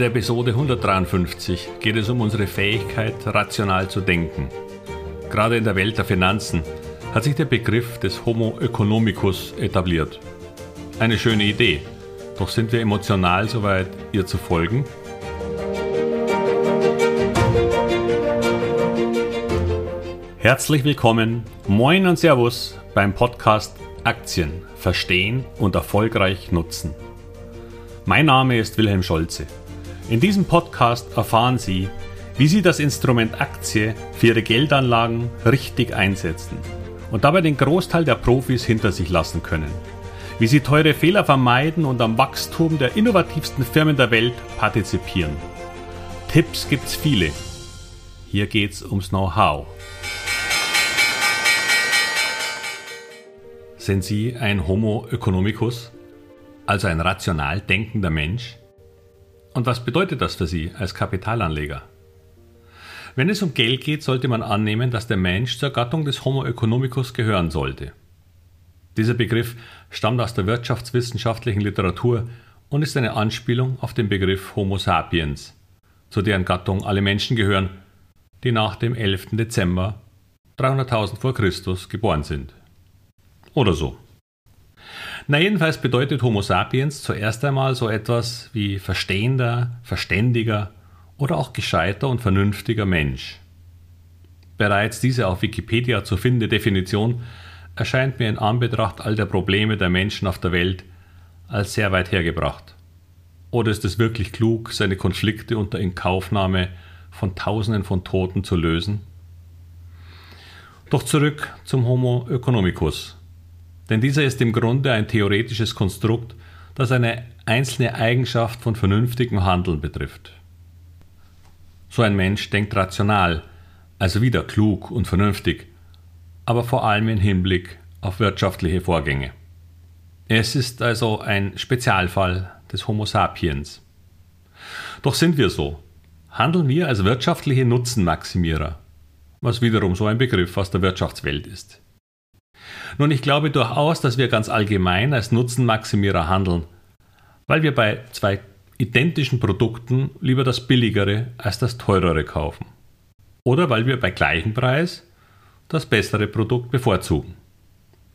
der Episode 153 geht es um unsere Fähigkeit, rational zu denken. Gerade in der Welt der Finanzen hat sich der Begriff des Homo economicus etabliert. Eine schöne Idee, doch sind wir emotional soweit, ihr zu folgen? Herzlich willkommen, moin und Servus beim Podcast Aktien verstehen und erfolgreich nutzen. Mein Name ist Wilhelm Scholze. In diesem Podcast erfahren Sie, wie Sie das Instrument Aktie für Ihre Geldanlagen richtig einsetzen und dabei den Großteil der Profis hinter sich lassen können. Wie Sie teure Fehler vermeiden und am Wachstum der innovativsten Firmen der Welt partizipieren. Tipps gibt's viele. Hier geht's ums Know-how. Sind Sie ein Homo economicus, also ein rational denkender Mensch? Und was bedeutet das für Sie als Kapitalanleger? Wenn es um Geld geht, sollte man annehmen, dass der Mensch zur Gattung des Homo economicus gehören sollte. Dieser Begriff stammt aus der wirtschaftswissenschaftlichen Literatur und ist eine Anspielung auf den Begriff Homo sapiens, zu deren Gattung alle Menschen gehören, die nach dem 11. Dezember 300.000 vor Christus geboren sind. Oder so. Na jedenfalls bedeutet Homo sapiens zuerst einmal so etwas wie verstehender, verständiger oder auch gescheiter und vernünftiger Mensch. Bereits diese auf Wikipedia zu findende Definition erscheint mir in Anbetracht all der Probleme der Menschen auf der Welt als sehr weit hergebracht. Oder ist es wirklich klug, seine Konflikte unter Inkaufnahme von Tausenden von Toten zu lösen? Doch zurück zum Homo economicus, denn dieser ist im Grunde ein theoretisches Konstrukt, das eine einzelne Eigenschaft von vernünftigem Handeln betrifft. So ein Mensch denkt rational, also wieder klug und vernünftig, aber vor allem im Hinblick auf wirtschaftliche Vorgänge. Es ist also ein Spezialfall des Homo sapiens. Doch sind wir so? Handeln wir als wirtschaftliche Nutzenmaximierer, was wiederum so ein Begriff aus der Wirtschaftswelt ist. Nun, ich glaube durchaus, dass wir ganz allgemein als Nutzenmaximierer handeln, weil wir bei zwei identischen Produkten lieber das billigere als das teurere kaufen. Oder weil wir bei gleichem Preis das bessere Produkt bevorzugen.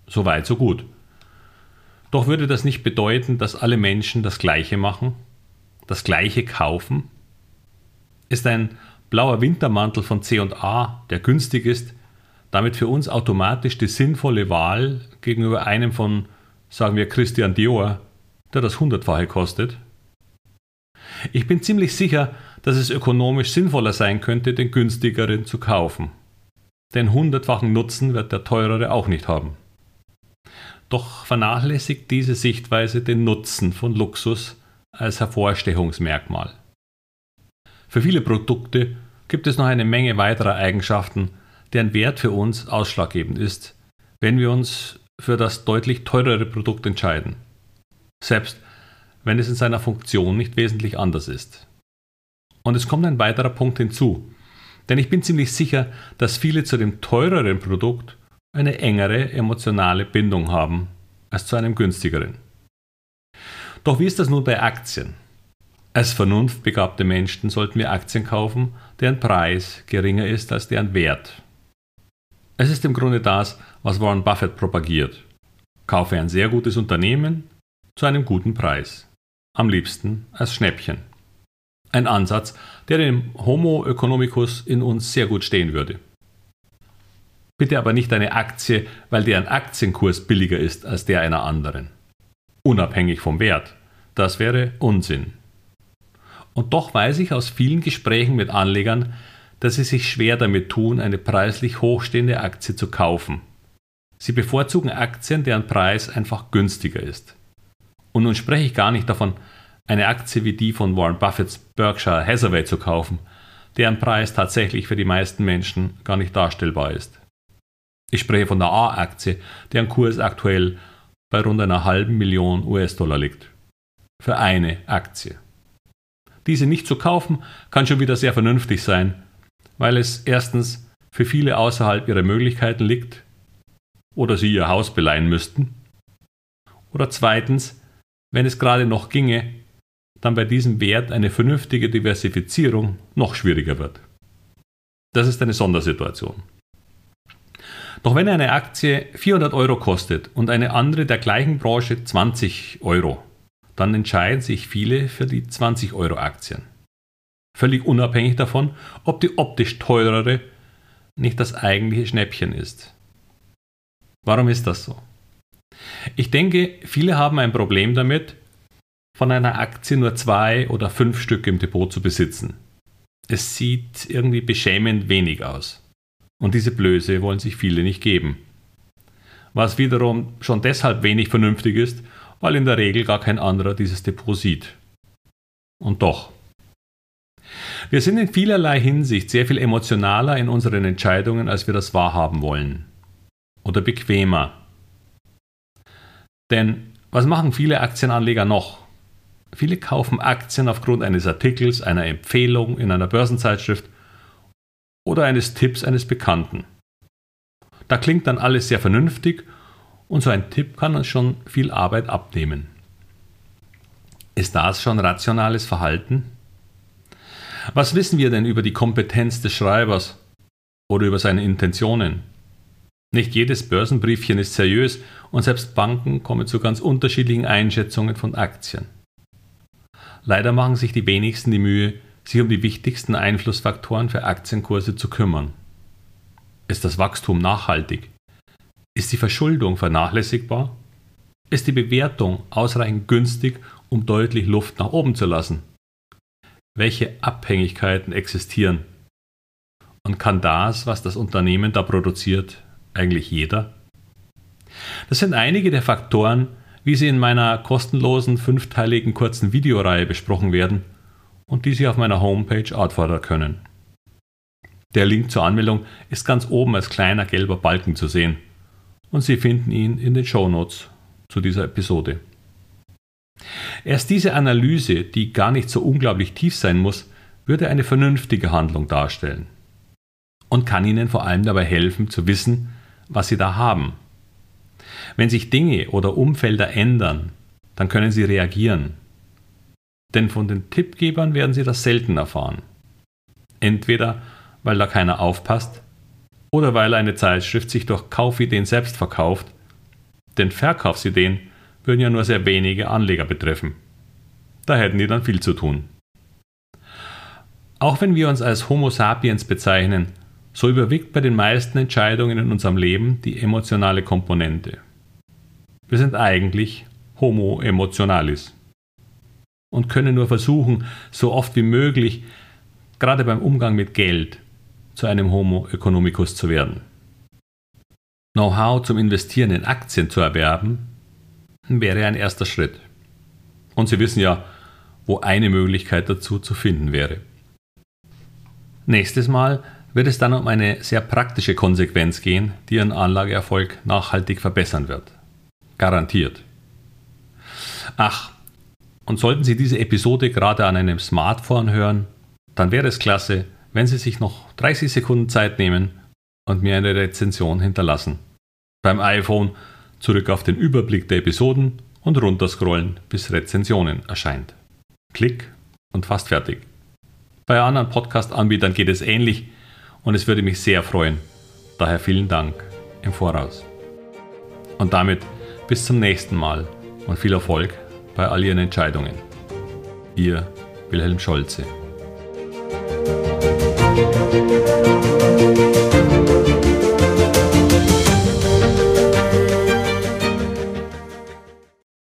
So weit, so gut. Doch würde das nicht bedeuten, dass alle Menschen das Gleiche machen, das Gleiche kaufen? Ist ein blauer Wintermantel von C&A, der günstig ist, damit für uns automatisch die sinnvolle Wahl gegenüber einem von, sagen wir, Christian Dior, der das Hundertfache kostet? Ich bin ziemlich sicher, dass es ökonomisch sinnvoller sein könnte, den günstigeren zu kaufen. Den hundertfachen Nutzen wird der teurere auch nicht haben. Doch vernachlässigt diese Sichtweise den Nutzen von Luxus als Hervorstechungsmerkmal. Für viele Produkte gibt es noch eine Menge weiterer Eigenschaften, deren Wert für uns ausschlaggebend ist, wenn wir uns für das deutlich teurere Produkt entscheiden. Selbst wenn es in seiner Funktion nicht wesentlich anders ist. Und es kommt ein weiterer Punkt hinzu, denn ich bin ziemlich sicher, dass viele zu dem teureren Produkt eine engere emotionale Bindung haben als zu einem günstigeren. Doch wie ist das nun bei Aktien? Als vernunftbegabte Menschen sollten wir Aktien kaufen, deren Preis geringer ist als deren Wert. Es ist im Grunde das, was Warren Buffett propagiert. Kaufe ein sehr gutes Unternehmen zu einem guten Preis. Am liebsten als Schnäppchen. Ein Ansatz, der dem Homo economicus in uns sehr gut stehen würde. Bitte aber nicht eine Aktie, weil deren Aktienkurs billiger ist als der einer anderen. Unabhängig vom Wert. Das wäre Unsinn. Und doch weiß ich aus vielen Gesprächen mit Anlegern, dass sie sich schwer damit tun, eine preislich hochstehende Aktie zu kaufen. Sie bevorzugen Aktien, deren Preis einfach günstiger ist. Und nun spreche ich gar nicht davon, eine Aktie wie die von Warren Buffetts Berkshire Hathaway zu kaufen, deren Preis tatsächlich für die meisten Menschen gar nicht darstellbar ist. Ich spreche von der A-Aktie, deren Kurs aktuell bei rund einer halben Million US-Dollar liegt. Für eine Aktie. Diese nicht zu kaufen, kann schon wieder sehr vernünftig sein, weil es erstens für viele außerhalb ihrer Möglichkeiten liegt oder sie ihr Haus beleihen müssten. Oder zweitens, wenn es gerade noch ginge, dann bei diesem Wert eine vernünftige Diversifizierung noch schwieriger wird. Das ist eine Sondersituation. Doch wenn eine Aktie 400 Euro kostet und eine andere der gleichen Branche 20 Euro, dann entscheiden sich viele für die 20 Euro Aktien. Völlig unabhängig davon, ob die optisch teurere nicht das eigentliche Schnäppchen ist. Warum ist das so? Ich denke, viele haben ein Problem damit, von einer Aktie nur zwei oder fünf Stück im Depot zu besitzen. Es sieht irgendwie beschämend wenig aus. Und diese Blöße wollen sich viele nicht geben. Was wiederum schon deshalb wenig vernünftig ist, weil in der Regel gar kein anderer dieses Depot sieht. Und doch. Wir sind in vielerlei Hinsicht sehr viel emotionaler in unseren Entscheidungen, als wir das wahrhaben wollen. Oder bequemer. Denn was machen viele Aktienanleger noch? Viele kaufen Aktien aufgrund eines Artikels, einer Empfehlung in einer Börsenzeitschrift oder eines Tipps eines Bekannten. Da klingt dann alles sehr vernünftig und so ein Tipp kann uns schon viel Arbeit abnehmen. Ist das schon rationales Verhalten? Was wissen wir denn über die Kompetenz des Schreibers oder über seine Intentionen? Nicht jedes Börsenbriefchen ist seriös und selbst Banken kommen zu ganz unterschiedlichen Einschätzungen von Aktien. Leider machen sich die wenigsten die Mühe, sich um die wichtigsten Einflussfaktoren für Aktienkurse zu kümmern. Ist das Wachstum nachhaltig? Ist die Verschuldung vernachlässigbar? Ist die Bewertung ausreichend günstig, um deutlich Luft nach oben zu lassen? Welche Abhängigkeiten existieren? Und kann das, was das Unternehmen da produziert, eigentlich jeder? Das sind einige der Faktoren, wie sie in meiner kostenlosen fünfteiligen kurzen Videoreihe besprochen werden und die Sie auf meiner Homepage outfordern können. Der Link zur Anmeldung ist ganz oben als kleiner gelber Balken zu sehen und Sie finden ihn in den Show Notes zu dieser Episode. Erst diese Analyse, die gar nicht so unglaublich tief sein muss, würde eine vernünftige Handlung darstellen und kann Ihnen vor allem dabei helfen zu wissen, was Sie da haben wenn sich Dinge oder Umfelder ändern, dann können Sie reagieren. Denn von den Tippgebern werden Sie das selten erfahren. Entweder weil da keiner aufpasst oder weil eine Zeitschrift sich durch Kaufideen selbst verkauft, denn Verkaufsideen würden ja nur sehr wenige Anleger betreffen. Da hätten die dann viel zu tun. Auch wenn wir uns als Homo sapiens bezeichnen, so überwiegt bei den meisten Entscheidungen in unserem Leben die emotionale Komponente. Wir sind eigentlich Homo emotionalis und können nur versuchen, so oft wie möglich, gerade beim Umgang mit Geld, zu einem Homo economicus zu werden. Know-how zum Investieren in Aktien zu erwerben, wäre ein erster Schritt. Und Sie wissen ja, wo eine Möglichkeit dazu zu finden wäre. Nächstes Mal wird es dann um eine sehr praktische Konsequenz gehen, die Ihren Anlageerfolg nachhaltig verbessern wird. Garantiert. Ach, und sollten Sie diese Episode gerade an einem Smartphone hören, dann wäre es klasse, wenn Sie sich noch 30 Sekunden Zeit nehmen und mir eine Rezension hinterlassen. Beim iPhone zurück auf den Überblick der Episoden und runterscrollen, bis Rezensionen erscheint. Klick und fast fertig. Bei anderen Podcast-Anbietern geht es ähnlich und es würde mich sehr freuen. Daher vielen Dank im Voraus. Und damit bis zum nächsten Mal und viel Erfolg bei all Ihren Entscheidungen. Ihr Wilhelm Scholze.